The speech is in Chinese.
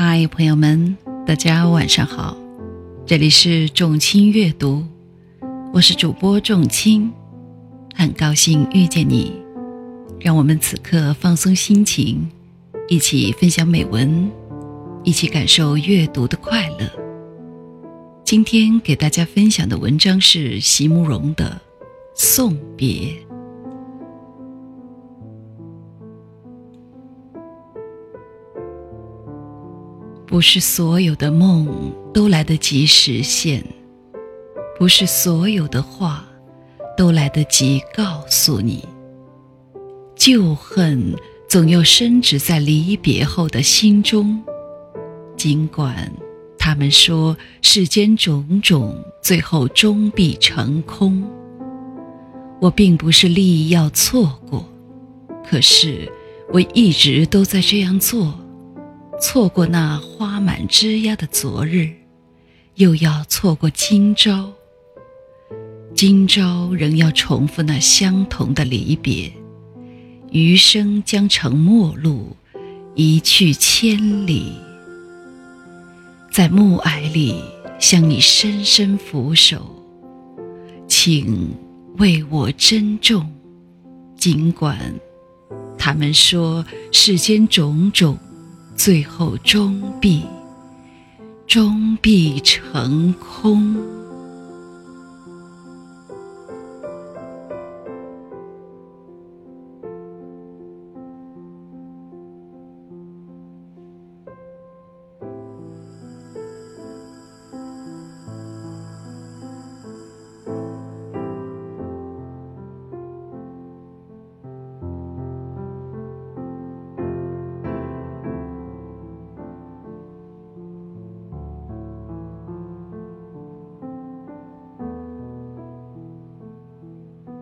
嗨，朋友们，大家晚上好，这里是众卿阅读，我是主播众卿，很高兴遇见你，让我们此刻放松心情，一起分享美文，一起感受阅读的快乐。今天给大家分享的文章是席慕容的《送别》。不是所有的梦都来得及实现，不是所有的话都来得及告诉你。旧恨总要深植在离别后的心中，尽管他们说世间种种最后终必成空。我并不是利益要错过，可是我一直都在这样做。错过那花满枝桠的昨日，又要错过今朝。今朝仍要重复那相同的离别，余生将成陌路，一去千里。在暮霭里向你深深俯首，请为我珍重。尽管他们说世间种种。最后终必，终必成空。